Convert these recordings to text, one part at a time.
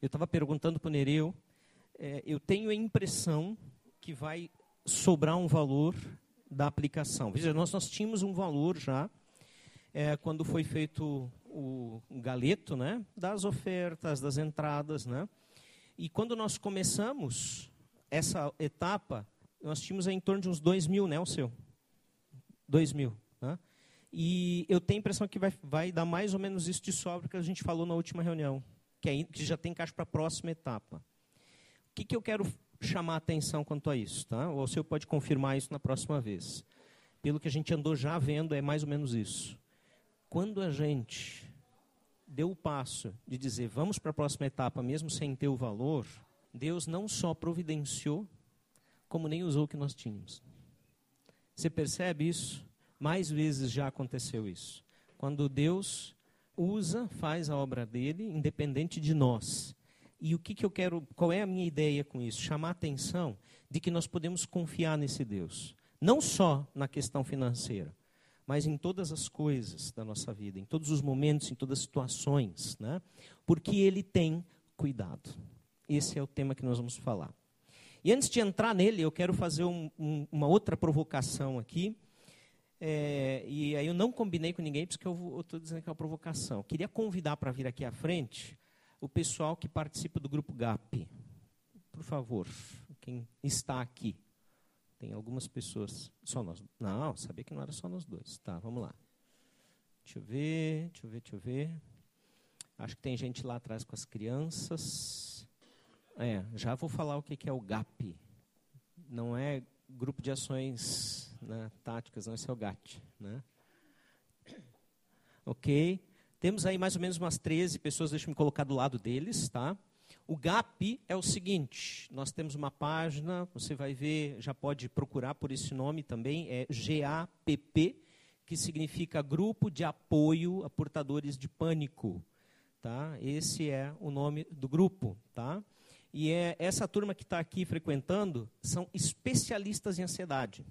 Eu estava perguntando para o Nereu, é, eu tenho a impressão que vai sobrar um valor da aplicação. Veja, nós, nós tínhamos um valor já, é, quando foi feito o, galeto, né, das ofertas, das entradas, né, e quando nós começamos essa etapa, nós tínhamos em torno de uns 2 mil, né, o seu? 2 mil, né? E eu tenho a impressão que vai, vai dar mais ou menos isso de sobra que a gente falou na última reunião, que, é, que já tem caixa para a próxima etapa. O que, que eu quero chamar a atenção quanto a isso? Tá? O senhor pode confirmar isso na próxima vez. Pelo que a gente andou já vendo, é mais ou menos isso. Quando a gente deu o passo de dizer vamos para a próxima etapa, mesmo sem ter o valor, Deus não só providenciou, como nem usou o que nós tínhamos. Você percebe isso? Mais vezes já aconteceu isso. Quando Deus usa, faz a obra dele, independente de nós. E o que, que eu quero, qual é a minha ideia com isso? Chamar a atenção de que nós podemos confiar nesse Deus. Não só na questão financeira, mas em todas as coisas da nossa vida, em todos os momentos, em todas as situações, né? porque Ele tem cuidado. Esse é o tema que nós vamos falar. E antes de entrar nele, eu quero fazer um, um, uma outra provocação aqui. É, e aí eu não combinei com ninguém, porque eu estou dizendo que é uma provocação. Queria convidar para vir aqui à frente o pessoal que participa do grupo GAP. Por favor, quem está aqui. Tem algumas pessoas. Só nós. Não, sabia que não era só nós dois. Tá, vamos lá. Deixa eu ver, deixa eu ver, deixa eu ver. Acho que tem gente lá atrás com as crianças. É, já vou falar o que é o GAP. Não é grupo de ações né, táticas, não, é o GAT. Né? Ok. Temos aí mais ou menos umas 13 pessoas, deixa eu me colocar do lado deles, tá? O GAP é o seguinte: nós temos uma página, você vai ver, já pode procurar por esse nome também, é GAPP, que significa Grupo de Apoio a Portadores de Pânico. Tá? Esse é o nome do grupo. Tá? E é, essa turma que está aqui frequentando são especialistas em ansiedade.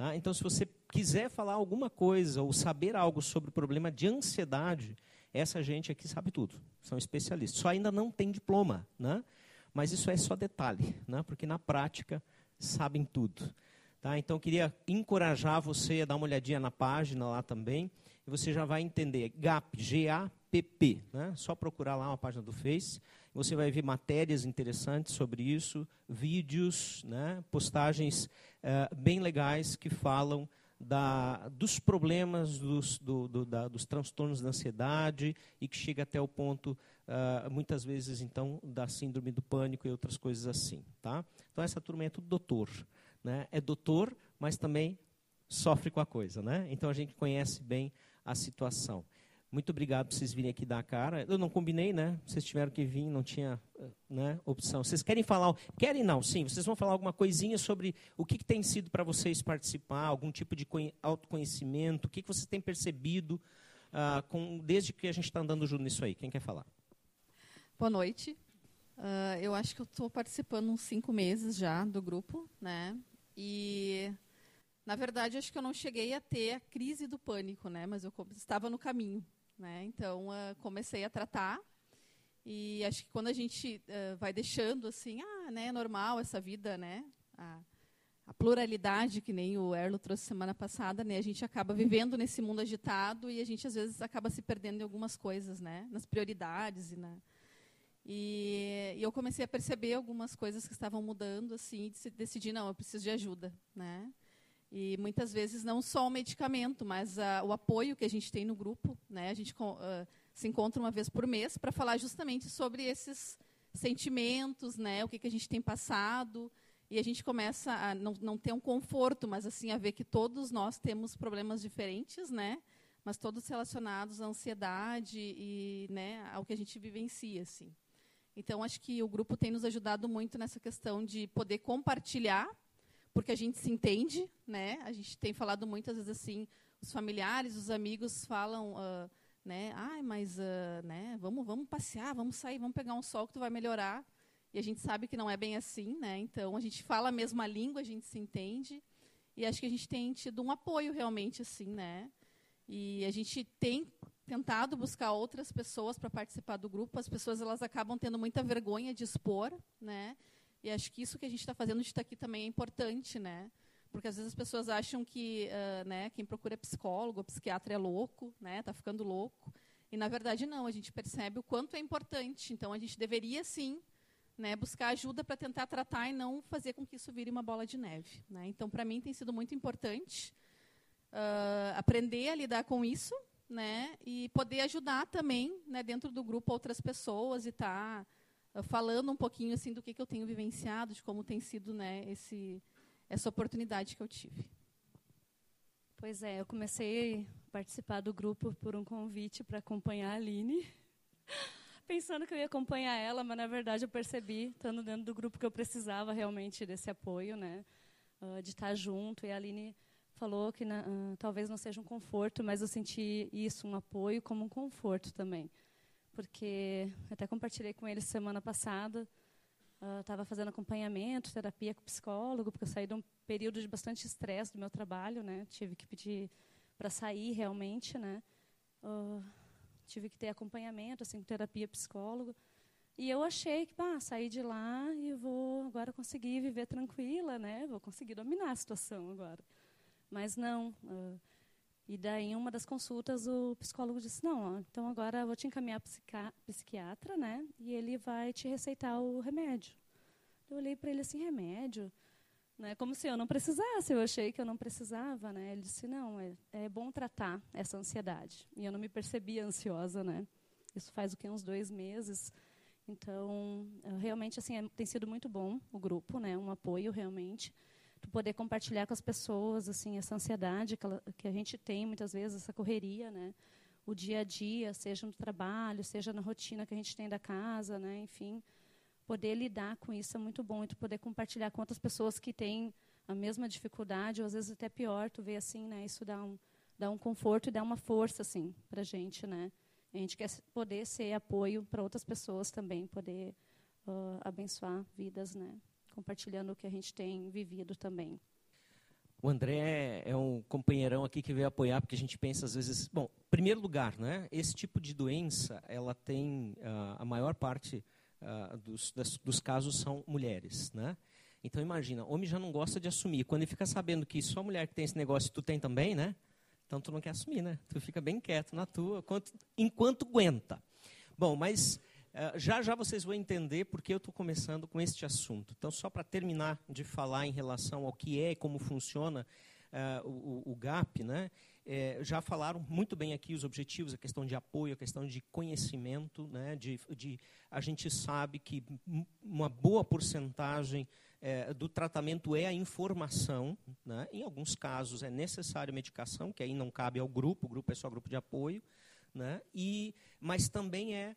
Tá? Então, se você quiser falar alguma coisa ou saber algo sobre o problema de ansiedade, essa gente aqui sabe tudo, são especialistas. Só ainda não tem diploma, né? mas isso é só detalhe, né? porque na prática sabem tudo. Tá? Então, queria encorajar você a dar uma olhadinha na página lá também, e você já vai entender. GAP, G-A-P-P. Né? Só procurar lá uma página do Face. Você vai ver matérias interessantes sobre isso, vídeos, né? postagens uh, bem legais que falam da, dos problemas, dos, do, do, da, dos transtornos da ansiedade e que chega até o ponto, uh, muitas vezes, então, da síndrome do pânico e outras coisas assim. Tá? Então, essa turma é tudo doutor. Né? É doutor, mas também sofre com a coisa. Né? Então, a gente conhece bem a situação. Muito obrigado por vocês virem aqui dar a cara. Eu não combinei, né? Vocês tiveram que vir, não tinha né, opção. Vocês querem falar? Querem não? Sim. Vocês vão falar alguma coisinha sobre o que, que tem sido para vocês participar, algum tipo de autoconhecimento, o que, que vocês têm percebido uh, com, desde que a gente está andando junto nisso aí. Quem quer falar? Boa noite. Uh, eu acho que eu estou participando uns cinco meses já do grupo, né? E na verdade acho que eu não cheguei a ter a crise do pânico, né? Mas eu estava no caminho, né? Então, uh, comecei a tratar. E acho que quando a gente uh, vai deixando assim, ah, né, é normal essa vida, né? A, a, pluralidade, que nem o Erlo trouxe semana passada, né? A gente acaba vivendo nesse mundo agitado e a gente às vezes acaba se perdendo em algumas coisas, né? Nas prioridades e na e, e eu comecei a perceber algumas coisas que estavam mudando, assim, e decidi não, eu preciso de ajuda, né? E muitas vezes não só o medicamento, mas uh, o apoio que a gente tem no grupo. Né? A gente uh, se encontra uma vez por mês para falar justamente sobre esses sentimentos, né? o que, que a gente tem passado. E a gente começa a não, não ter um conforto, mas assim a ver que todos nós temos problemas diferentes, né? mas todos relacionados à ansiedade e né, ao que a gente vivencia. Assim. Então, acho que o grupo tem nos ajudado muito nessa questão de poder compartilhar porque a gente se entende, né? A gente tem falado muitas vezes assim, os familiares, os amigos falam, uh, né? Ai, mas, uh, né? Vamos, vamos passear, vamos sair, vamos pegar um sol que tu vai melhorar. E a gente sabe que não é bem assim, né? Então a gente fala a mesma língua, a gente se entende. E acho que a gente tem tido um apoio realmente assim, né? E a gente tem tentado buscar outras pessoas para participar do grupo. As pessoas elas acabam tendo muita vergonha de expor, né? E acho que isso que a gente está fazendo de estar aqui também é importante, né? Porque às vezes as pessoas acham que, uh, né, quem procura psicólogo, psiquiatra é louco, né? Está ficando louco. E na verdade não. A gente percebe o quanto é importante. Então a gente deveria sim, né, buscar ajuda para tentar tratar e não fazer com que isso vire uma bola de neve. Né? Então para mim tem sido muito importante uh, aprender a lidar com isso, né? E poder ajudar também, né, dentro do grupo outras pessoas e estar tá, falando um pouquinho assim do que, que eu tenho vivenciado, de como tem sido, né, esse essa oportunidade que eu tive. Pois é, eu comecei a participar do grupo por um convite para acompanhar a Aline. Pensando que eu ia acompanhar ela, mas na verdade eu percebi, estando dentro do grupo, que eu precisava realmente desse apoio, né? Uh, de estar junto. E a Aline falou que uh, talvez não seja um conforto, mas eu senti isso, um apoio, como um conforto também. Porque até compartilhei com ele semana passada, estava uh, fazendo acompanhamento, terapia com psicólogo, porque eu saí de um período de bastante estresse do meu trabalho, né? Tive que pedir para sair realmente, né? Uh, tive que ter acompanhamento, assim, terapia psicólogo. E eu achei que, pá, saí de lá e vou agora conseguir viver tranquila, né? Vou conseguir dominar a situação agora. Mas não. Uh, e daí, em uma das consultas, o psicólogo disse: Não, ó, então agora eu vou te encaminhar para psiquiatra, né? E ele vai te receitar o remédio. Eu olhei para ele assim: remédio? Né, como se eu não precisasse, eu achei que eu não precisava. Né? Ele disse: Não, é, é bom tratar essa ansiedade. E eu não me percebia ansiosa. Né? Isso faz o que? Uns dois meses. Então, realmente, assim, é, tem sido muito bom o grupo, né? um apoio realmente poder compartilhar com as pessoas assim essa ansiedade que, ela, que a gente tem muitas vezes essa correria né? O dia a dia seja no trabalho seja na rotina que a gente tem da casa né? Enfim poder lidar com isso é muito bom. E tu poder compartilhar com outras pessoas que têm a mesma dificuldade ou às vezes até pior tu vê assim né? Isso dá um dá um conforto e dá uma força assim para gente né? A gente quer poder ser apoio para outras pessoas também poder uh, abençoar vidas né compartilhando o que a gente tem vivido também. O André é um companheirão aqui que veio apoiar, porque a gente pensa às vezes, bom, primeiro lugar, né? Esse tipo de doença, ela tem uh, a maior parte uh, dos, das, dos casos são mulheres, né? Então imagina, homem já não gosta de assumir. Quando ele fica sabendo que só mulher que tem esse negócio, tu tem também, né? Então tu não quer assumir, né? Tu fica bem quieto na tua, enquanto, enquanto aguenta. Bom, mas já já vocês vão entender porque eu estou começando com este assunto. Então, só para terminar de falar em relação ao que é e como funciona uh, o, o, GAP, né? É, já falaram muito bem aqui os objetivos, a questão de apoio, a questão de conhecimento. Né? De, de, a gente sabe que uma boa porcentagem é, do tratamento é a informação. Né? Em alguns casos é necessário medicação, que aí não cabe ao grupo, o grupo é só grupo de apoio. Né? E, mas também é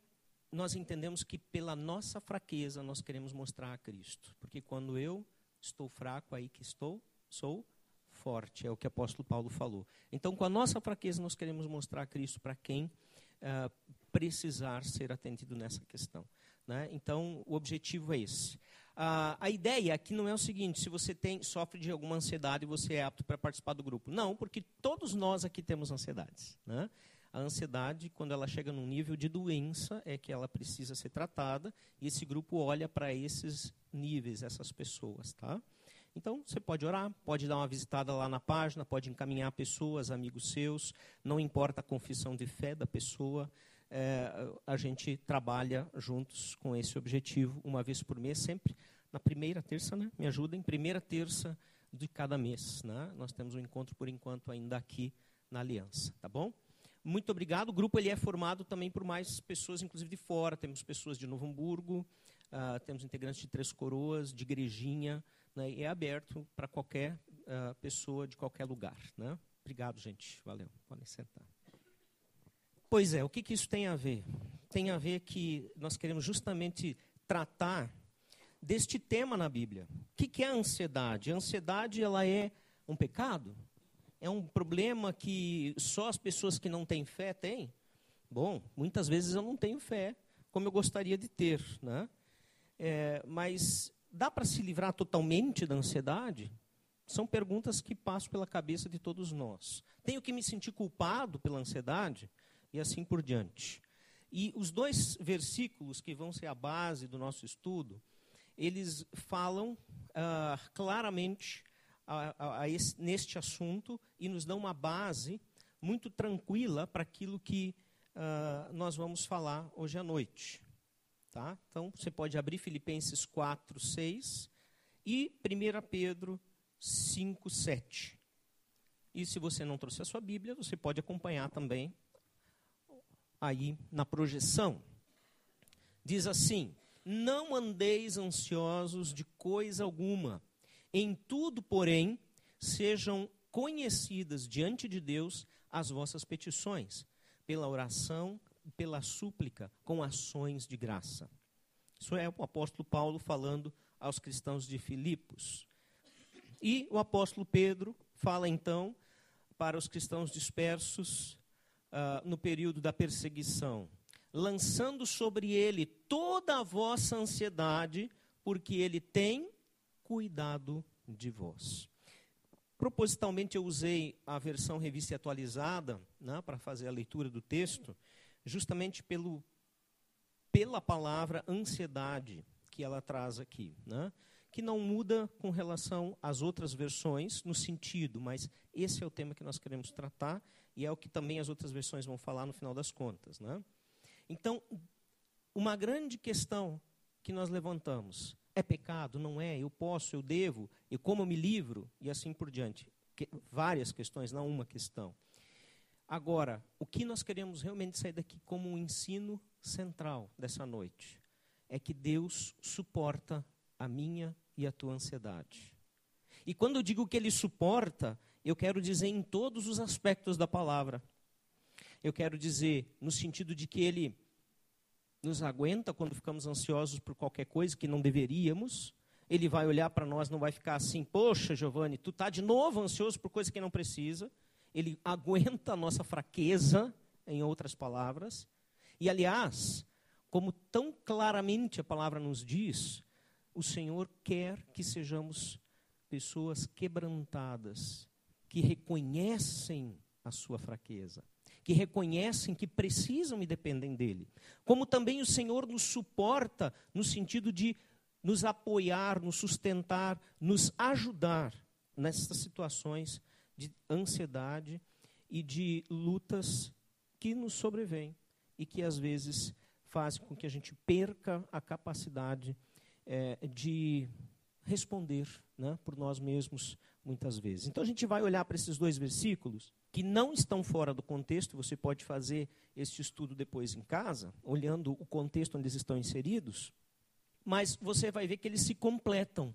nós entendemos que pela nossa fraqueza nós queremos mostrar a Cristo. Porque quando eu estou fraco, aí que estou, sou forte. É o que o apóstolo Paulo falou. Então, com a nossa fraqueza, nós queremos mostrar a Cristo para quem uh, precisar ser atendido nessa questão. Né? Então, o objetivo é esse. Uh, a ideia aqui não é o seguinte: se você tem, sofre de alguma ansiedade, você é apto para participar do grupo. Não, porque todos nós aqui temos ansiedades. Né? A ansiedade, quando ela chega num nível de doença, é que ela precisa ser tratada, e esse grupo olha para esses níveis, essas pessoas, tá? Então, você pode orar, pode dar uma visitada lá na página, pode encaminhar pessoas, amigos seus, não importa a confissão de fé da pessoa, é, a gente trabalha juntos com esse objetivo, uma vez por mês, sempre na primeira terça, né? Me ajudem, primeira terça de cada mês, né? Nós temos um encontro, por enquanto, ainda aqui na Aliança, tá bom? Muito obrigado. O grupo ele é formado também por mais pessoas, inclusive de fora. Temos pessoas de Novo Hamburgo, uh, temos integrantes de Três Coroas, de Igrejinha, né, é aberto para qualquer uh, pessoa de qualquer lugar. Né? Obrigado, gente. Valeu. Podem sentar. Pois é, o que, que isso tem a ver? Tem a ver que nós queremos justamente tratar deste tema na Bíblia. O que, que é a ansiedade? A ansiedade ela é um pecado? É um problema que só as pessoas que não têm fé têm? Bom, muitas vezes eu não tenho fé como eu gostaria de ter, né? É, mas dá para se livrar totalmente da ansiedade? São perguntas que passam pela cabeça de todos nós. Tenho que me sentir culpado pela ansiedade? e assim por diante. E os dois versículos que vão ser a base do nosso estudo, eles falam ah, claramente a, a, esse, neste assunto e nos dão uma base muito tranquila para aquilo que ah, nós vamos falar hoje à noite. Tá? Então, você pode abrir Filipenses 4, 6 e 1 Pedro 5, 7. E se você não trouxe a sua Bíblia, você pode acompanhar também aí na projeção. Diz assim: Não andeis ansiosos de coisa alguma, em tudo, porém, sejam conhecidas diante de Deus as vossas petições, pela oração e pela súplica, com ações de graça. Isso é o apóstolo Paulo falando aos cristãos de Filipos. E o apóstolo Pedro fala então para os cristãos dispersos uh, no período da perseguição, lançando sobre ele toda a vossa ansiedade, porque ele tem cuidado de vós. Propositalmente eu usei a versão revista atualizada né, para fazer a leitura do texto, justamente pelo, pela palavra ansiedade que ela traz aqui. Né? que não muda com relação às outras versões no sentido, mas esse é o tema que nós queremos tratar e é o que também as outras versões vão falar no final das contas. Né? Então, uma grande questão que nós levantamos é pecado? Não é? Eu posso, eu devo, e como eu me livro? E assim por diante. Que, várias questões, não uma questão. Agora, o que nós queremos realmente sair daqui como um ensino central dessa noite é que Deus suporta a minha e a tua ansiedade. E quando eu digo que ele suporta, eu quero dizer em todos os aspectos da palavra. Eu quero dizer no sentido de que ele nos aguenta quando ficamos ansiosos por qualquer coisa que não deveríamos. Ele vai olhar para nós, não vai ficar assim, poxa, Giovanni, tu está de novo ansioso por coisa que não precisa. Ele aguenta a nossa fraqueza, em outras palavras. E, aliás, como tão claramente a palavra nos diz, o Senhor quer que sejamos pessoas quebrantadas, que reconhecem a sua fraqueza, que reconhecem que precisam e dependem dele. Como também o Senhor nos suporta no sentido de nos apoiar, nos sustentar, nos ajudar nessas situações de ansiedade e de lutas que nos sobrevêm e que às vezes fazem com que a gente perca a capacidade é, de responder né, por nós mesmos muitas vezes. Então a gente vai olhar para esses dois versículos que não estão fora do contexto, você pode fazer este estudo depois em casa, olhando o contexto onde eles estão inseridos, mas você vai ver que eles se completam.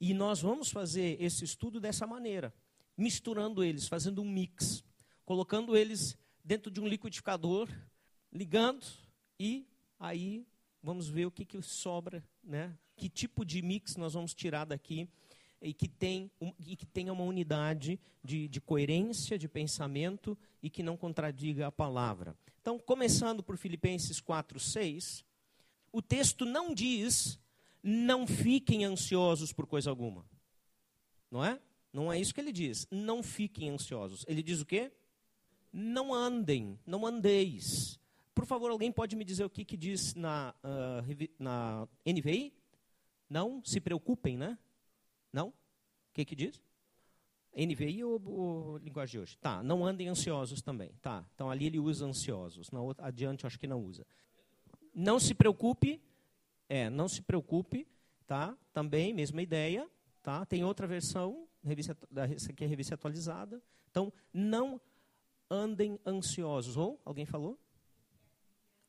E nós vamos fazer esse estudo dessa maneira, misturando eles, fazendo um mix, colocando eles dentro de um liquidificador, ligando e aí vamos ver o que, que sobra, né? que tipo de mix nós vamos tirar daqui e que, tem, e que tenha uma unidade de, de coerência, de pensamento e que não contradiga a palavra. Então, começando por Filipenses 4, 6, o texto não diz não fiquem ansiosos por coisa alguma. Não é? Não é isso que ele diz. Não fiquem ansiosos. Ele diz o quê? Não andem, não andeis. Por favor, alguém pode me dizer o que, que diz na, uh, na NVI? Não se preocupem, né? Não? O que, que diz? NVI ou, ou linguagem de hoje? Tá, não andem ansiosos também. Tá, então ali ele usa ansiosos. Na outra, adiante, acho que não usa. Não se preocupe. É, não se preocupe. Tá, também, mesma ideia. Tá, tem outra versão, revista, essa aqui é a revista atualizada. Então, não andem ansiosos. Ou, alguém falou?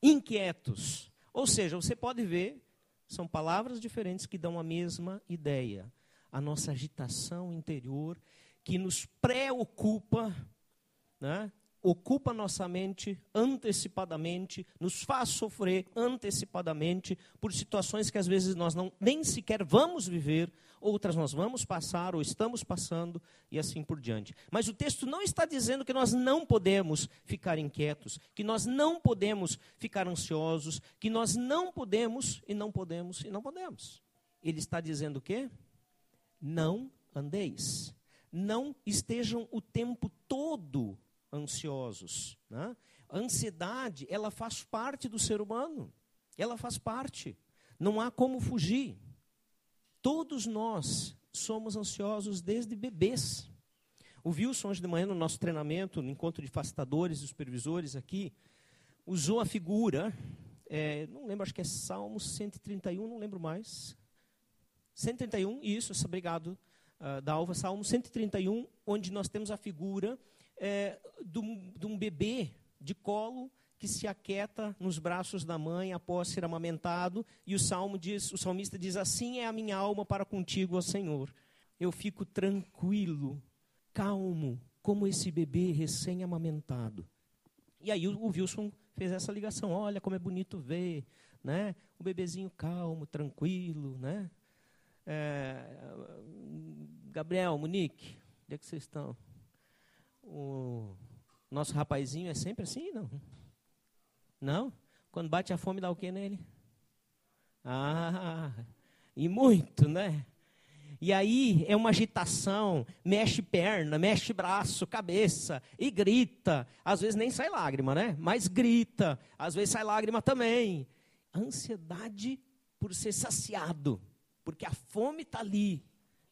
inquietos. Ou seja, você pode ver, são palavras diferentes que dão a mesma ideia. A nossa agitação interior que nos preocupa, né? ocupa nossa mente antecipadamente, nos faz sofrer antecipadamente por situações que às vezes nós não nem sequer vamos viver, outras nós vamos passar ou estamos passando e assim por diante. Mas o texto não está dizendo que nós não podemos ficar inquietos, que nós não podemos ficar ansiosos, que nós não podemos e não podemos e não podemos. Ele está dizendo o quê? Não andeis. Não estejam o tempo todo ansiosos. Né? A ansiedade, ela faz parte do ser humano. Ela faz parte. Não há como fugir. Todos nós somos ansiosos desde bebês. O Wilson, hoje de manhã, no nosso treinamento, no encontro de facilitadores e supervisores aqui, usou a figura, é, não lembro, acho que é Salmo 131, não lembro mais. 131, isso, obrigado, uh, Dalva, Salmo 131, onde nós temos a figura é, de, um, de um bebê de colo que se aquieta nos braços da mãe após ser amamentado, e o salmo diz, o salmista diz: "Assim é a minha alma para contigo, ó Senhor. Eu fico tranquilo, calmo, como esse bebê recém-amamentado." E aí o, Wilson fez essa ligação: "Olha como é bonito ver, né? O bebezinho calmo, tranquilo, né? É, Gabriel, Monique, onde é que vocês estão? O nosso rapazinho é sempre assim, não? Não? Quando bate a fome, dá o que nele? Ah, e muito, né? E aí é uma agitação, mexe perna, mexe braço, cabeça, e grita. Às vezes nem sai lágrima, né? Mas grita. Às vezes sai lágrima também. Ansiedade por ser saciado, porque a fome está ali.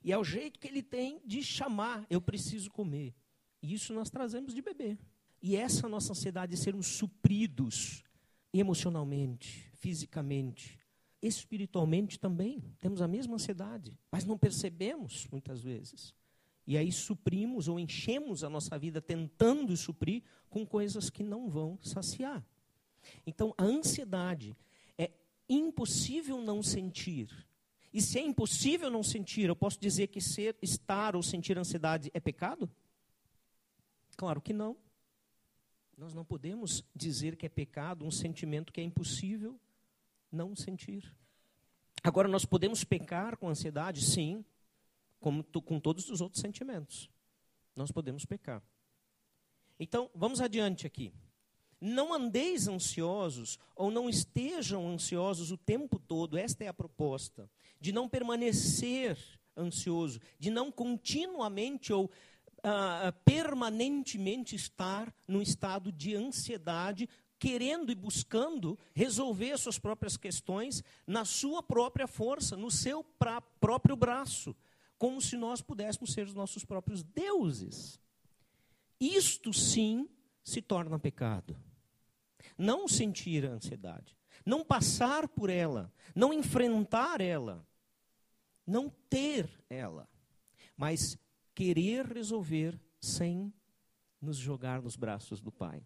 E é o jeito que ele tem de chamar: eu preciso comer. E isso nós trazemos de bebê. E essa nossa ansiedade de sermos supridos emocionalmente, fisicamente, espiritualmente também. Temos a mesma ansiedade, mas não percebemos muitas vezes. E aí suprimos ou enchemos a nossa vida tentando suprir com coisas que não vão saciar. Então, a ansiedade é impossível não sentir. E se é impossível não sentir, eu posso dizer que ser, estar ou sentir ansiedade é pecado? Claro que não. Nós não podemos dizer que é pecado um sentimento que é impossível não sentir. Agora, nós podemos pecar com ansiedade? Sim, como com todos os outros sentimentos. Nós podemos pecar. Então, vamos adiante aqui. Não andeis ansiosos ou não estejam ansiosos o tempo todo, esta é a proposta. De não permanecer ansioso, de não continuamente ou uh, permanentemente estar num estado de ansiedade, querendo e buscando resolver as suas próprias questões na sua própria força, no seu pra, próprio braço, como se nós pudéssemos ser os nossos próprios deuses. Isto sim se torna pecado. Não sentir a ansiedade, não passar por ela, não enfrentar ela, não ter ela, mas querer resolver sem nos jogar nos braços do Pai.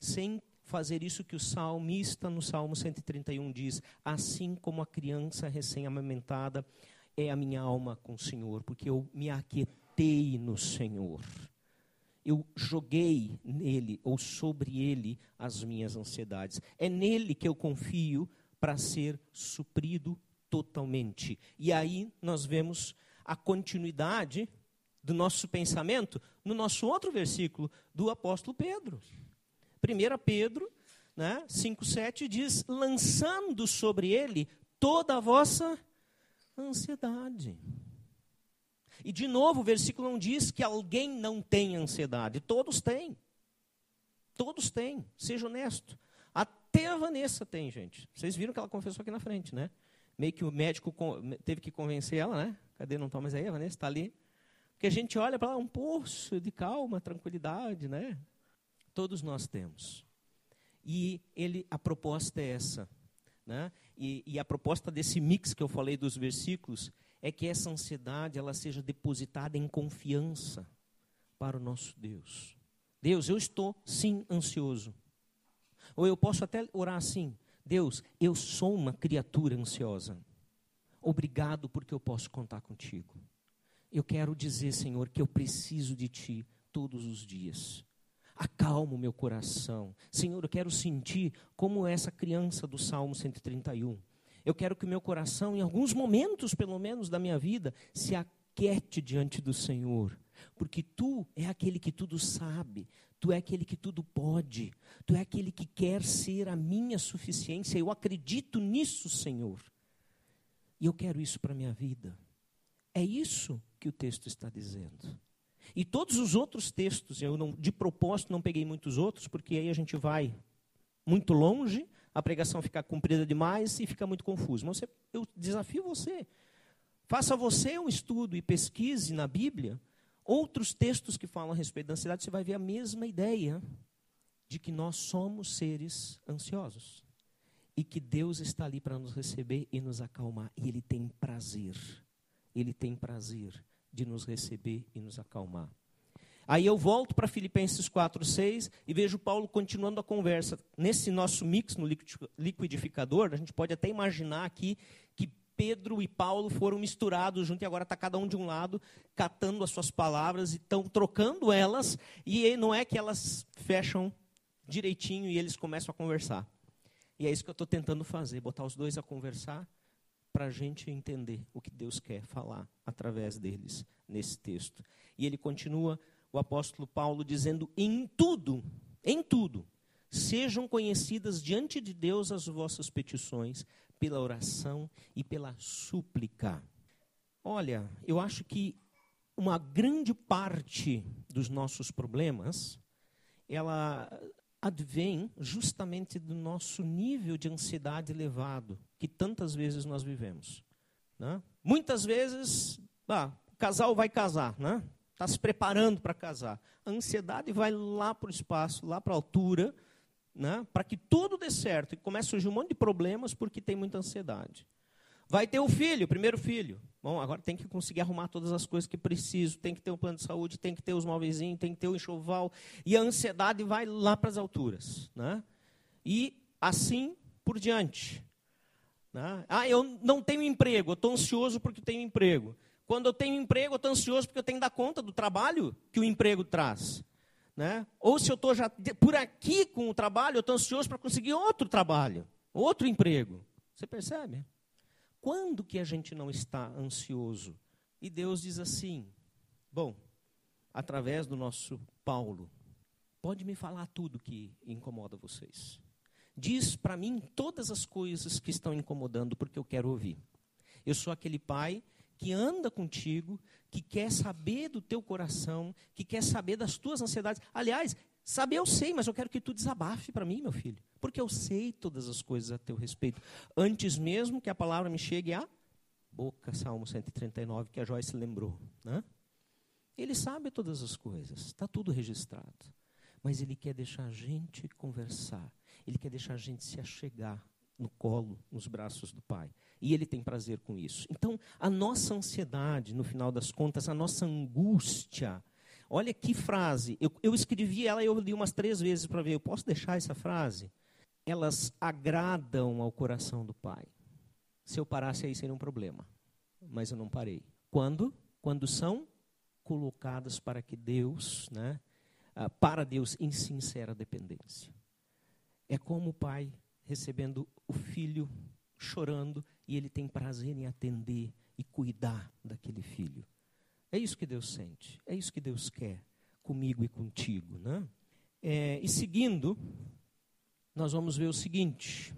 Sem fazer isso que o salmista no Salmo 131 diz: Assim como a criança recém-amamentada é a minha alma com o Senhor, porque eu me aquietei no Senhor. Eu joguei nele ou sobre ele as minhas ansiedades. É nele que eu confio para ser suprido totalmente. E aí nós vemos a continuidade do nosso pensamento no nosso outro versículo do apóstolo Pedro. 1 Pedro né, 5,7 diz: lançando sobre ele toda a vossa ansiedade. E de novo, o versículo não diz que alguém não tem ansiedade, todos têm. Todos têm, seja honesto. Até a Vanessa tem, gente. Vocês viram que ela confessou aqui na frente, né? Meio que o médico teve que convencer ela, né? Cadê? Não está mais aí, a Vanessa? Está ali. Porque a gente olha para lá um poço de calma, tranquilidade, né? Todos nós temos. E ele, a proposta é essa. Né? E, e, a proposta desse mix que eu falei dos versículos é que essa ansiedade ela seja depositada em confiança para o nosso Deus. Deus, eu estou sim ansioso. Ou eu posso até orar assim: Deus, eu sou uma criatura ansiosa. Obrigado porque eu posso contar contigo. Eu quero dizer, Senhor, que eu preciso de Ti todos os dias. Acalma o meu coração. Senhor, eu quero sentir como essa criança do Salmo 131. Eu quero que o meu coração, em alguns momentos, pelo menos, da minha vida, se aquete diante do Senhor. Porque Tu é aquele que tudo sabe, Tu é aquele que tudo pode, Tu é aquele que quer ser a minha suficiência. Eu acredito nisso, Senhor. E eu quero isso para a minha vida. É isso que o texto está dizendo. E todos os outros textos, eu não, de propósito não peguei muitos outros, porque aí a gente vai muito longe, a pregação fica comprida demais e fica muito confuso. Mas você, eu desafio você. Faça você um estudo e pesquise na Bíblia outros textos que falam a respeito da ansiedade, você vai ver a mesma ideia de que nós somos seres ansiosos e que Deus está ali para nos receber e nos acalmar. E Ele tem prazer, Ele tem prazer de nos receber e nos acalmar. Aí eu volto para Filipenses 4, 6 e vejo Paulo continuando a conversa. Nesse nosso mix no liquidificador, a gente pode até imaginar aqui que Pedro e Paulo foram misturados junto e agora está cada um de um lado, catando as suas palavras e estão trocando elas, e não é que elas fecham direitinho e eles começam a conversar. E é isso que eu estou tentando fazer, botar os dois a conversar para a gente entender o que Deus quer falar através deles nesse texto. E ele continua, o apóstolo Paulo, dizendo: em tudo, em tudo, sejam conhecidas diante de Deus as vossas petições, pela oração e pela súplica. Olha, eu acho que uma grande parte dos nossos problemas, ela advém justamente do nosso nível de ansiedade elevado, que tantas vezes nós vivemos. Né? Muitas vezes, ah, o casal vai casar, né? Está se preparando para casar. A ansiedade vai lá para o espaço, lá para a altura, né? para que tudo dê certo. E começa a surgir um monte de problemas porque tem muita ansiedade. Vai ter o filho, o primeiro filho. Bom, agora tem que conseguir arrumar todas as coisas que preciso, tem que ter um plano de saúde, tem que ter os móveis, tem que ter o enxoval. E a ansiedade vai lá para as alturas. Né? E assim por diante. Né? Ah, eu não tenho emprego, eu estou ansioso porque tenho emprego. Quando eu tenho emprego, eu estou ansioso porque eu tenho que dar conta do trabalho que o emprego traz. Né? Ou se eu estou já por aqui com o trabalho, eu estou ansioso para conseguir outro trabalho, outro emprego. Você percebe? Quando que a gente não está ansioso? E Deus diz assim: bom, através do nosso Paulo, pode me falar tudo que incomoda vocês. Diz para mim todas as coisas que estão incomodando, porque eu quero ouvir. Eu sou aquele pai que anda contigo, que quer saber do teu coração, que quer saber das tuas ansiedades. Aliás, Saber eu sei, mas eu quero que tu desabafe para mim, meu filho. Porque eu sei todas as coisas a teu respeito. Antes mesmo que a palavra me chegue à boca, Salmo 139, que a Joyce lembrou. Né? Ele sabe todas as coisas, está tudo registrado. Mas ele quer deixar a gente conversar. Ele quer deixar a gente se achegar no colo, nos braços do Pai. E ele tem prazer com isso. Então, a nossa ansiedade, no final das contas, a nossa angústia, Olha que frase. Eu, eu escrevi ela e eu li umas três vezes para ver. Eu posso deixar essa frase? Elas agradam ao coração do Pai. Se eu parasse aí seria um problema. Mas eu não parei. Quando? Quando são colocadas para que Deus, né, ah, para Deus em sincera dependência. É como o pai recebendo o filho chorando e ele tem prazer em atender e cuidar daquele filho. É isso que Deus sente, é isso que Deus quer comigo e contigo. Né? É, e seguindo, nós vamos ver o seguinte,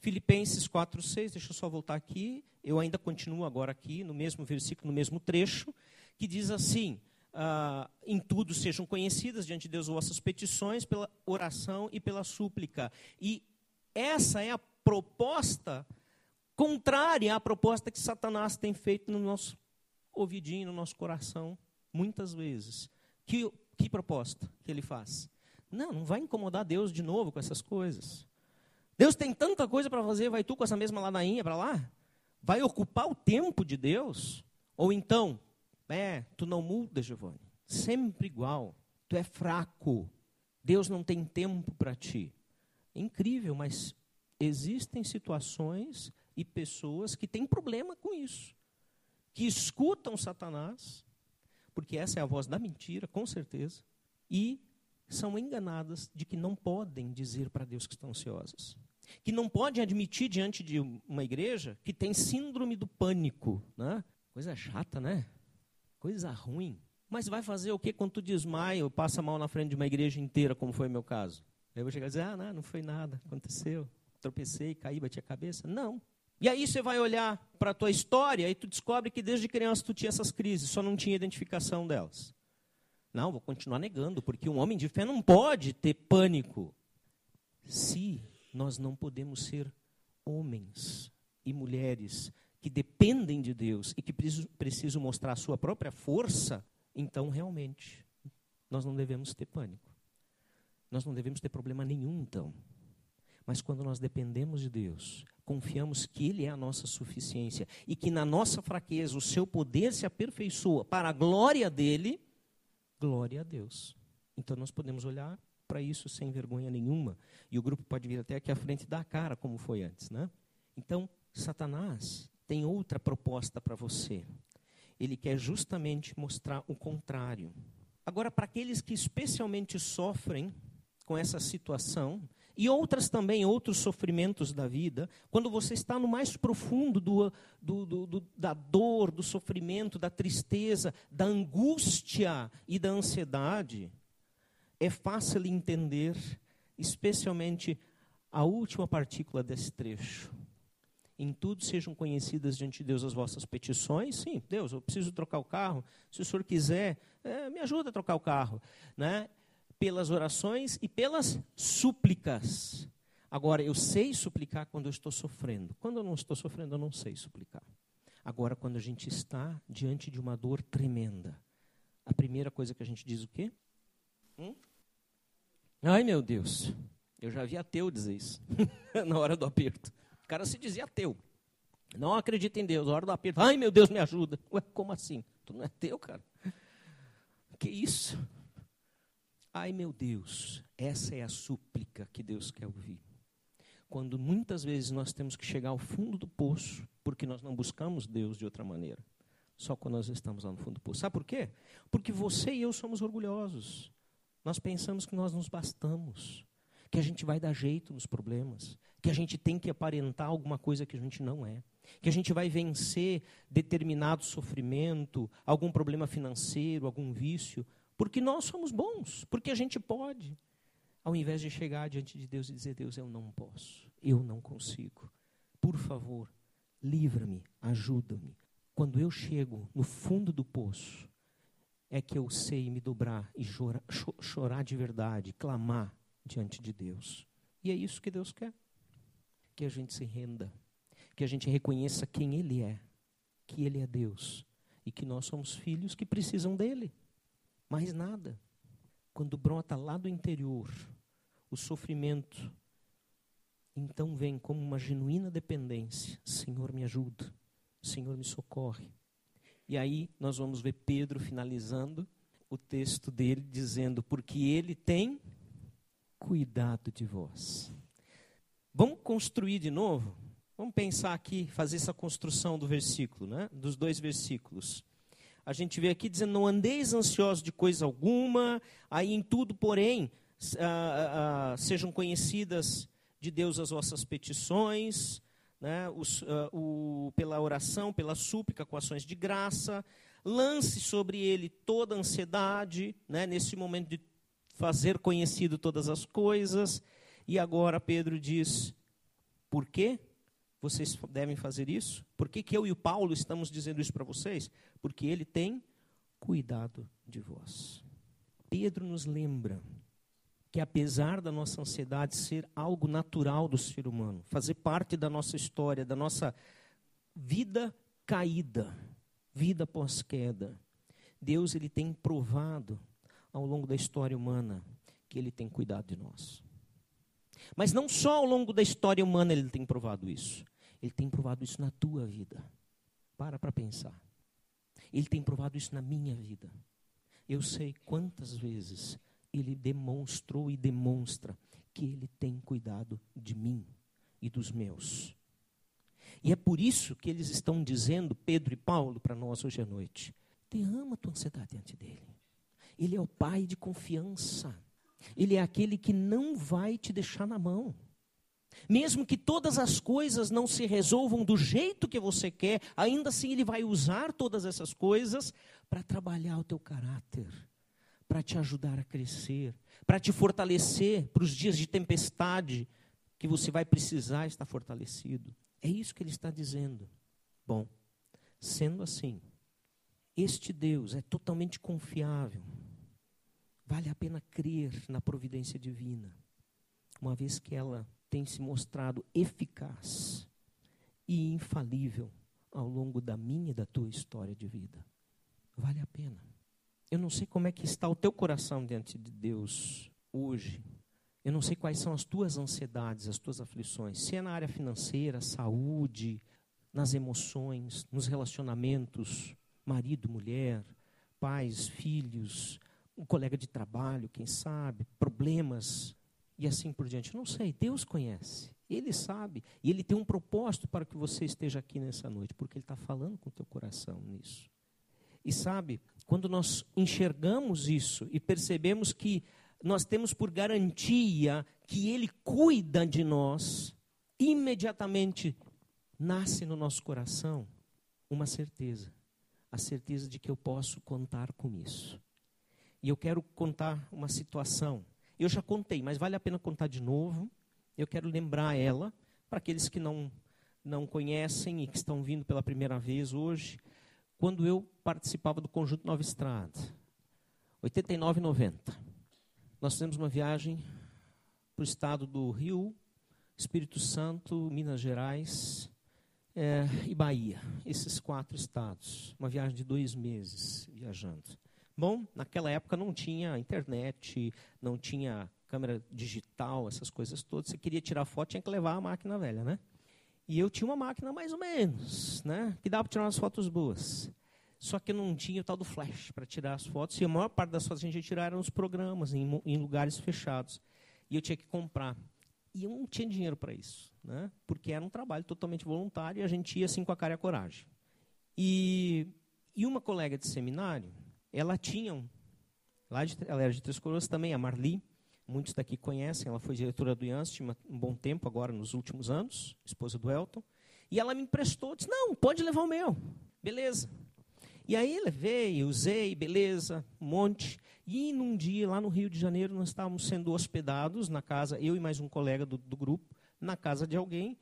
Filipenses 4, 6, deixa eu só voltar aqui, eu ainda continuo agora aqui, no mesmo versículo, no mesmo trecho, que diz assim, ah, em tudo sejam conhecidas diante de Deus vossas petições pela oração e pela súplica. E essa é a proposta contrária à proposta que Satanás tem feito no nosso ouvidinho no nosso coração, muitas vezes. Que, que proposta que ele faz? Não, não vai incomodar Deus de novo com essas coisas. Deus tem tanta coisa para fazer, vai tu com essa mesma ladainha para lá? Vai ocupar o tempo de Deus? Ou então, é, tu não muda, Giovanni. Sempre igual. Tu é fraco. Deus não tem tempo para ti. É incrível, mas existem situações e pessoas que têm problema com isso que escutam Satanás, porque essa é a voz da mentira, com certeza, e são enganadas de que não podem dizer para Deus que estão ansiosas. Que não podem admitir diante de uma igreja que tem síndrome do pânico. Né? Coisa chata, né? Coisa ruim. Mas vai fazer o que quando tu desmaia ou passa mal na frente de uma igreja inteira, como foi o meu caso? Eu vou chegar e dizer, ah, não, não foi nada, aconteceu. Tropecei, caí, bati a cabeça. Não. E aí você vai olhar para a tua história e tu descobre que desde criança tu tinha essas crises, só não tinha identificação delas. Não, vou continuar negando, porque um homem de fé não pode ter pânico. Se nós não podemos ser homens e mulheres que dependem de Deus e que precisam mostrar a sua própria força, então realmente nós não devemos ter pânico. Nós não devemos ter problema nenhum, então. Mas quando nós dependemos de Deus, confiamos que Ele é a nossa suficiência e que na nossa fraqueza o seu poder se aperfeiçoa para a glória dele, glória a Deus. Então nós podemos olhar para isso sem vergonha nenhuma. E o grupo pode vir até aqui à frente da cara, como foi antes. Né? Então, Satanás tem outra proposta para você. Ele quer justamente mostrar o contrário. Agora, para aqueles que especialmente sofrem com essa situação, e outras também, outros sofrimentos da vida, quando você está no mais profundo do, do, do, da dor, do sofrimento, da tristeza, da angústia e da ansiedade, é fácil entender, especialmente a última partícula desse trecho. Em tudo sejam conhecidas diante de Deus as vossas petições. Sim, Deus, eu preciso trocar o carro. Se o senhor quiser, é, me ajuda a trocar o carro. Né? Pelas orações e pelas súplicas. Agora, eu sei suplicar quando eu estou sofrendo. Quando eu não estou sofrendo, eu não sei suplicar. Agora, quando a gente está diante de uma dor tremenda, a primeira coisa que a gente diz o quê? Hum? Ai, meu Deus. Eu já vi ateu dizer isso na hora do aperto. O cara se dizia ateu. Não acredita em Deus, na hora do aperto. Ai, meu Deus, me ajuda. Ué, como assim? Tu não é ateu, cara? Que isso? Ai meu Deus, essa é a súplica que Deus quer ouvir. Quando muitas vezes nós temos que chegar ao fundo do poço, porque nós não buscamos Deus de outra maneira. Só quando nós estamos lá no fundo do poço. Sabe por quê? Porque você e eu somos orgulhosos. Nós pensamos que nós nos bastamos, que a gente vai dar jeito nos problemas, que a gente tem que aparentar alguma coisa que a gente não é, que a gente vai vencer determinado sofrimento, algum problema financeiro, algum vício, porque nós somos bons, porque a gente pode. Ao invés de chegar diante de Deus e dizer: Deus, eu não posso, eu não consigo. Por favor, livra-me, ajuda-me. Quando eu chego no fundo do poço, é que eu sei me dobrar e chorar, chorar de verdade, clamar diante de Deus. E é isso que Deus quer. Que a gente se renda, que a gente reconheça quem Ele é, que Ele é Deus e que nós somos filhos que precisam dEle. Mais nada. Quando brota lá do interior o sofrimento, então vem como uma genuína dependência: Senhor, me ajuda, Senhor, me socorre. E aí nós vamos ver Pedro finalizando o texto dele, dizendo: Porque ele tem cuidado de vós. Vamos construir de novo? Vamos pensar aqui, fazer essa construção do versículo, né? dos dois versículos a gente vê aqui dizendo: não andeis ansiosos de coisa alguma, aí em tudo, porém, ah, ah, sejam conhecidas de Deus as vossas petições, né, os, ah, o, pela oração, pela súplica, com ações de graça, lance sobre ele toda a ansiedade, né, nesse momento de fazer conhecido todas as coisas. E agora Pedro diz: por quê? Vocês devem fazer isso? Por que, que eu e o Paulo estamos dizendo isso para vocês? Porque ele tem cuidado de vós. Pedro nos lembra que apesar da nossa ansiedade ser algo natural do ser humano, fazer parte da nossa história, da nossa vida caída, vida pós-queda, Deus ele tem provado ao longo da história humana que ele tem cuidado de nós. Mas não só ao longo da história humana ele tem provado isso. Ele tem provado isso na tua vida. Para para pensar. Ele tem provado isso na minha vida. Eu sei quantas vezes ele demonstrou e demonstra que ele tem cuidado de mim e dos meus. E é por isso que eles estão dizendo, Pedro e Paulo, para nós hoje à noite: derrama tua ansiedade diante dele. Ele é o pai de confiança. Ele é aquele que não vai te deixar na mão. Mesmo que todas as coisas não se resolvam do jeito que você quer, ainda assim Ele vai usar todas essas coisas para trabalhar o teu caráter, para te ajudar a crescer, para te fortalecer para os dias de tempestade que você vai precisar estar fortalecido. É isso que Ele está dizendo. Bom, sendo assim, este Deus é totalmente confiável Vale a pena crer na providência divina, uma vez que ela tem se mostrado eficaz e infalível ao longo da minha e da tua história de vida. Vale a pena. Eu não sei como é que está o teu coração diante de Deus hoje. Eu não sei quais são as tuas ansiedades, as tuas aflições. Se é na área financeira, saúde, nas emoções, nos relacionamentos, marido, mulher, pais, filhos, um colega de trabalho, quem sabe, problemas e assim por diante. Não sei, Deus conhece, Ele sabe, e Ele tem um propósito para que você esteja aqui nessa noite, porque Ele está falando com o teu coração nisso. E sabe, quando nós enxergamos isso e percebemos que nós temos por garantia que Ele cuida de nós, imediatamente nasce no nosso coração uma certeza, a certeza de que eu posso contar com isso. E eu quero contar uma situação. Eu já contei, mas vale a pena contar de novo. Eu quero lembrar ela para aqueles que não não conhecem e que estão vindo pela primeira vez hoje. Quando eu participava do Conjunto Nova Estrada, 89 e 90. Nós fizemos uma viagem para o estado do Rio, Espírito Santo, Minas Gerais é, e Bahia. Esses quatro estados. Uma viagem de dois meses viajando. Bom, naquela época não tinha internet, não tinha câmera digital, essas coisas todas. Você queria tirar foto, tinha que levar a máquina velha, né? E eu tinha uma máquina mais ou menos, né? Que dava para tirar umas fotos boas. Só que não tinha o tal do flash para tirar as fotos. E a maior parte das fotos que a gente tirar eram nos programas, em, em lugares fechados. E eu tinha que comprar. E eu não tinha dinheiro para isso, né? Porque era um trabalho totalmente voluntário e a gente ia assim com a cara e a coragem. E, e uma colega de seminário, ela tinha, lá de, ela era de Três Coroas também, a Marli, muitos daqui conhecem, ela foi diretora do IANS, um bom tempo agora, nos últimos anos, esposa do Elton, e ela me emprestou, disse, não, pode levar o meu, beleza. E aí levei, usei, beleza, um monte, e num dia, lá no Rio de Janeiro, nós estávamos sendo hospedados na casa, eu e mais um colega do, do grupo, na casa de alguém,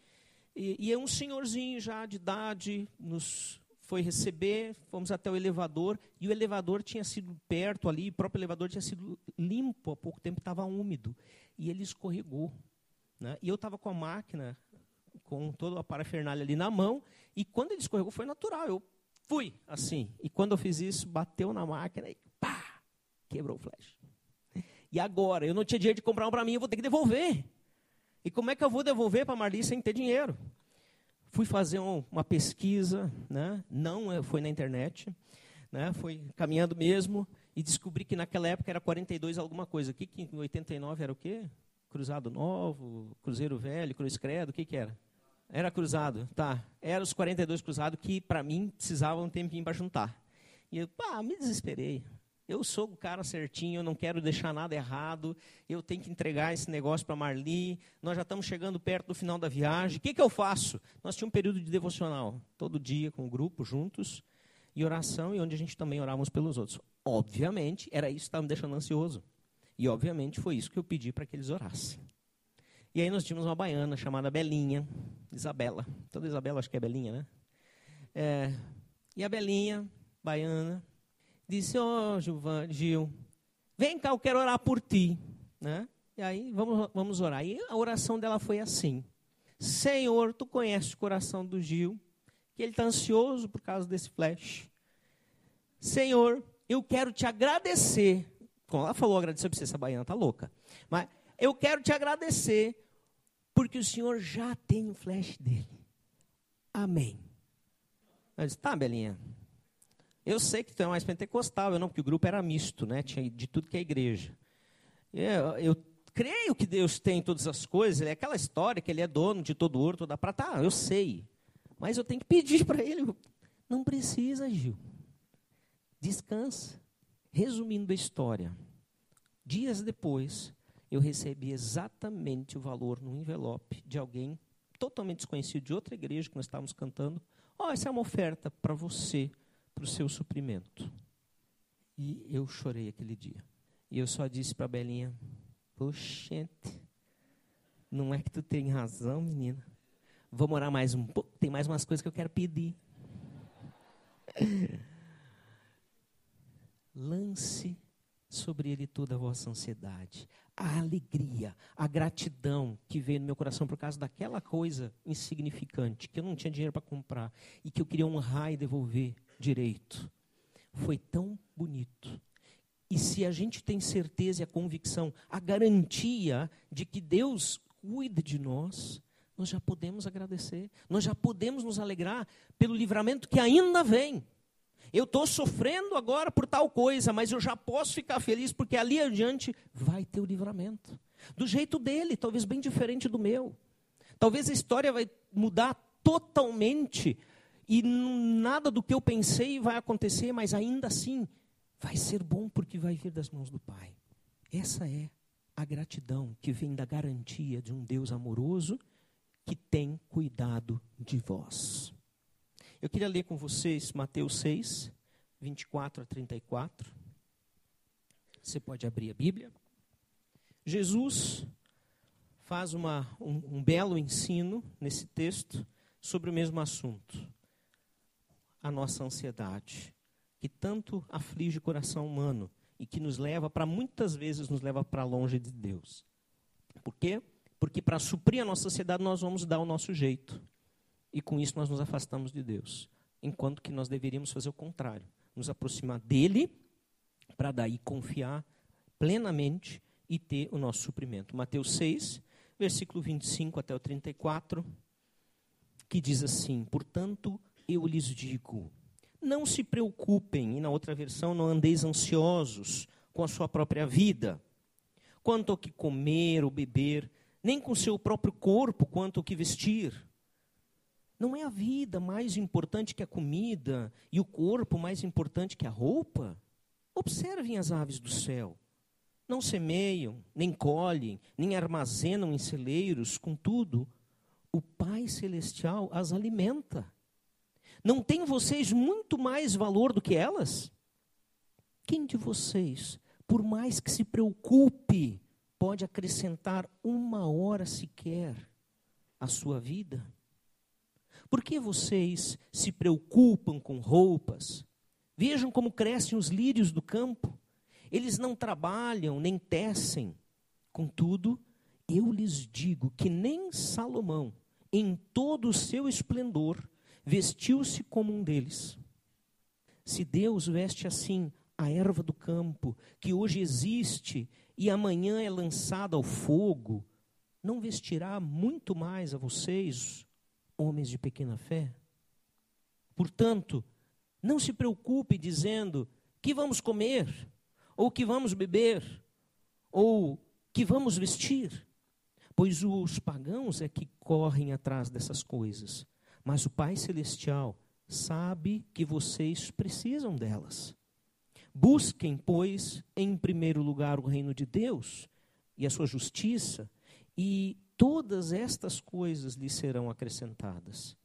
e, e um senhorzinho já de idade nos foi receber, fomos até o elevador, e o elevador tinha sido perto ali, o próprio elevador tinha sido limpo há pouco tempo, estava úmido, e ele escorregou. Né? E eu estava com a máquina, com toda a parafernália ali na mão, e quando ele escorregou foi natural, eu fui assim. E quando eu fiz isso, bateu na máquina e pá, quebrou o flash. E agora, eu não tinha dinheiro de comprar um para mim, eu vou ter que devolver. E como é que eu vou devolver para a Marli sem ter dinheiro? Fui fazer um, uma pesquisa, né? não é, foi na internet, né? foi caminhando mesmo, e descobri que naquela época era 42 alguma coisa. Aqui, que em 89 era o quê? Cruzado Novo, Cruzeiro Velho, Cruz Credo, o que, que era? Era cruzado, tá. Era os 42 cruzados que, para mim, precisavam um tempinho para juntar. E eu, pá, me desesperei. Eu sou o cara certinho, eu não quero deixar nada errado, eu tenho que entregar esse negócio para Marli, nós já estamos chegando perto do final da viagem, o que, que eu faço? Nós tínhamos um período de devocional, todo dia com o grupo, juntos, e oração, e onde a gente também orávamos pelos outros. Obviamente, era isso que estava me deixando ansioso. E, obviamente, foi isso que eu pedi para que eles orassem. E aí nós tínhamos uma baiana chamada Belinha, Isabela. Toda Isabela acho que é Belinha, né? É, e a Belinha, baiana, disse, ó, oh, Gil, vem cá, eu quero orar por ti. Né? E aí, vamos, vamos orar. E a oração dela foi assim. Senhor, tu conheces o coração do Gil, que ele está ansioso por causa desse flash. Senhor, eu quero te agradecer. Como ela falou, agradecer para você, essa baiana está louca. Mas eu quero te agradecer, porque o Senhor já tem o flash dele. Amém. Eu disse, tá, Belinha, eu sei que tu é mais pentecostal, eu não, porque o grupo era misto, né? Tinha de tudo que é igreja. Eu, eu creio que Deus tem todas as coisas, é aquela história que ele é dono de todo ouro, toda prata. Ah, eu sei. Mas eu tenho que pedir para ele. Não precisa, Gil. Descansa. Resumindo a história, dias depois, eu recebi exatamente o valor no envelope de alguém totalmente desconhecido de outra igreja que nós estávamos cantando. Ó, oh, essa é uma oferta para você para o seu suprimento. E eu chorei aquele dia. E eu só disse para a Belinha: Poxa, não é que tu tem razão, menina. Vou morar mais um pouco, tem mais umas coisas que eu quero pedir. Lance sobre ele toda a vossa ansiedade. A alegria, a gratidão que veio no meu coração por causa daquela coisa insignificante que eu não tinha dinheiro para comprar e que eu queria honrar e devolver direito. Foi tão bonito. E se a gente tem certeza e a convicção, a garantia de que Deus cuida de nós, nós já podemos agradecer, nós já podemos nos alegrar pelo livramento que ainda vem. Eu estou sofrendo agora por tal coisa, mas eu já posso ficar feliz porque ali adiante vai ter o livramento. Do jeito dele, talvez bem diferente do meu. Talvez a história vai mudar totalmente e nada do que eu pensei vai acontecer, mas ainda assim vai ser bom porque vai vir das mãos do Pai. Essa é a gratidão que vem da garantia de um Deus amoroso que tem cuidado de vós. Eu queria ler com vocês Mateus 6, 24 a 34. Você pode abrir a Bíblia. Jesus faz uma, um, um belo ensino nesse texto sobre o mesmo assunto. A nossa ansiedade, que tanto aflige o coração humano e que nos leva, para muitas vezes, nos leva para longe de Deus. Por quê? Porque para suprir a nossa ansiedade nós vamos dar o nosso jeito e com isso nós nos afastamos de Deus. Enquanto que nós deveríamos fazer o contrário, nos aproximar dele para daí confiar plenamente e ter o nosso suprimento. Mateus 6, versículo 25 até o 34, que diz assim: Portanto, eu lhes digo, não se preocupem, e na outra versão, não andeis ansiosos com a sua própria vida, quanto ao que comer ou beber, nem com o seu próprio corpo, quanto ao que vestir. Não é a vida mais importante que a comida e o corpo mais importante que a roupa? Observem as aves do céu. Não semeiam, nem colhem, nem armazenam em celeiros, contudo, o Pai Celestial as alimenta. Não tem vocês muito mais valor do que elas? Quem de vocês, por mais que se preocupe, pode acrescentar uma hora sequer à sua vida? Por que vocês se preocupam com roupas? Vejam como crescem os lírios do campo. Eles não trabalham nem tecem. Contudo, eu lhes digo que nem Salomão, em todo o seu esplendor, vestiu-se como um deles. Se Deus veste assim a erva do campo, que hoje existe e amanhã é lançada ao fogo, não vestirá muito mais a vocês, homens de pequena fé? Portanto, não se preocupe dizendo que vamos comer, ou que vamos beber, ou que vamos vestir, pois os pagãos é que correm atrás dessas coisas, mas o Pai Celestial sabe que vocês precisam delas. Busquem, pois, em primeiro lugar o reino de Deus e a sua justiça, e todas estas coisas lhe serão acrescentadas.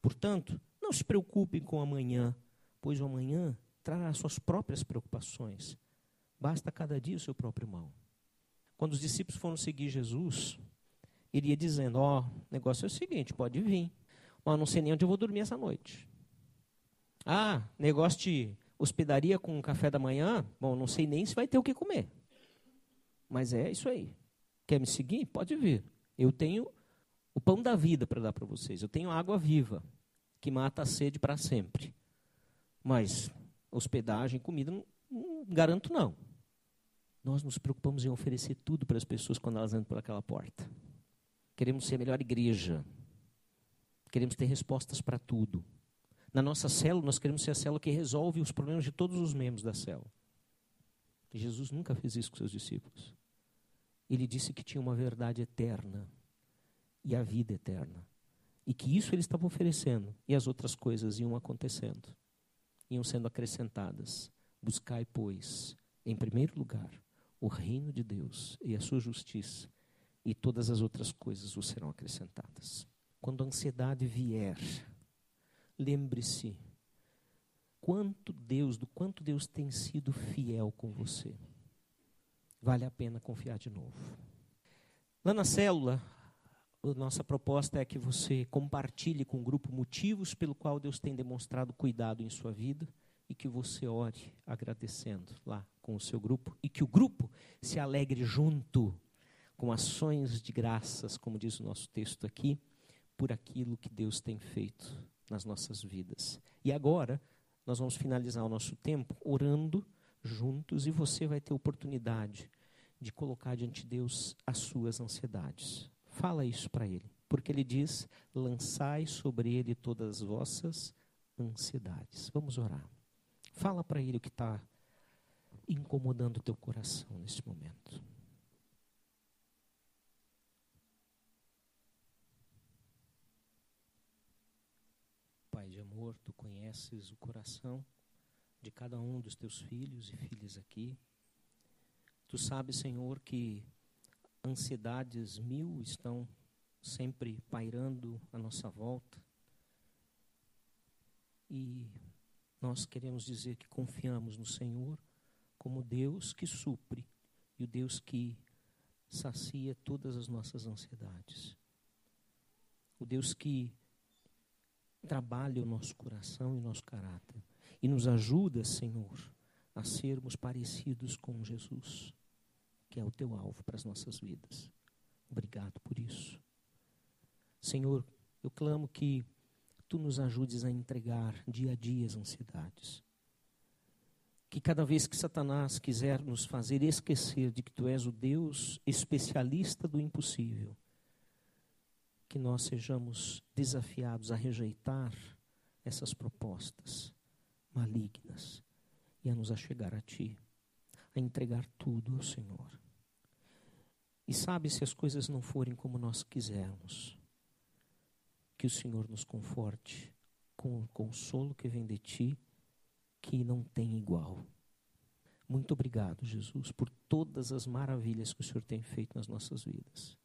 Portanto, não se preocupem com amanhã, pois o amanhã trará suas próprias preocupações. Basta cada dia o seu próprio mal. Quando os discípulos foram seguir Jesus, ele ia dizendo: Ó, oh, o negócio é o seguinte, pode vir. Mas não sei nem onde eu vou dormir essa noite. Ah, negócio de hospedaria com café da manhã? Bom, não sei nem se vai ter o que comer. Mas é isso aí. Quer me seguir? Pode vir. Eu tenho o pão da vida para dar para vocês. Eu tenho água viva, que mata a sede para sempre. Mas hospedagem, comida, não, não garanto não. Nós nos preocupamos em oferecer tudo para as pessoas quando elas entram por aquela porta. Queremos ser a melhor igreja. Queremos ter respostas para tudo. Na nossa célula, nós queremos ser a célula que resolve os problemas de todos os membros da célula. Jesus nunca fez isso com seus discípulos ele disse que tinha uma verdade eterna e a vida eterna. E que isso ele estava oferecendo, e as outras coisas iam acontecendo, iam sendo acrescentadas. Buscai, pois, em primeiro lugar, o reino de Deus e a sua justiça, e todas as outras coisas vos serão acrescentadas. Quando a ansiedade vier, lembre-se quanto Deus, do quanto Deus tem sido fiel com você vale a pena confiar de novo. Lá na célula, a nossa proposta é que você compartilhe com o grupo motivos pelo qual Deus tem demonstrado cuidado em sua vida e que você ore agradecendo lá com o seu grupo e que o grupo se alegre junto com ações de graças, como diz o nosso texto aqui, por aquilo que Deus tem feito nas nossas vidas. E agora, nós vamos finalizar o nosso tempo orando juntos e você vai ter oportunidade de colocar diante de Deus as suas ansiedades. Fala isso para ele, porque ele diz: lançai sobre ele todas as vossas ansiedades. Vamos orar. Fala para ele o que está incomodando o teu coração nesse momento. Amor, tu conheces o coração de cada um dos teus filhos e filhas aqui. Tu sabes, Senhor, que ansiedades mil estão sempre pairando à nossa volta. E nós queremos dizer que confiamos no Senhor como Deus que supre e o Deus que sacia todas as nossas ansiedades. O Deus que trabalha o nosso coração e o nosso caráter e nos ajuda, Senhor, a sermos parecidos com Jesus, que é o teu alvo para as nossas vidas. Obrigado por isso. Senhor, eu clamo que tu nos ajudes a entregar dia a dia as ansiedades. Que cada vez que Satanás quiser nos fazer esquecer de que tu és o Deus especialista do impossível, que nós sejamos desafiados a rejeitar essas propostas malignas e a nos achegar a Ti, a entregar tudo ao Senhor. E sabe se as coisas não forem como nós quisermos, que o Senhor nos conforte com o consolo que vem de ti, que não tem igual. Muito obrigado, Jesus, por todas as maravilhas que o Senhor tem feito nas nossas vidas.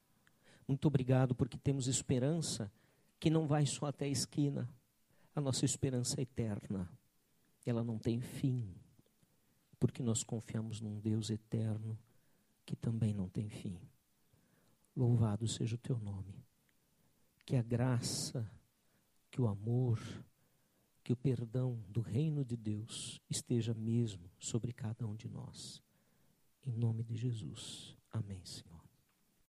Muito obrigado porque temos esperança que não vai só até a esquina. A nossa esperança é eterna. Ela não tem fim. Porque nós confiamos num Deus eterno que também não tem fim. Louvado seja o teu nome que a graça, que o amor, que o perdão do reino de Deus esteja mesmo sobre cada um de nós. Em nome de Jesus. Amém, Senhor.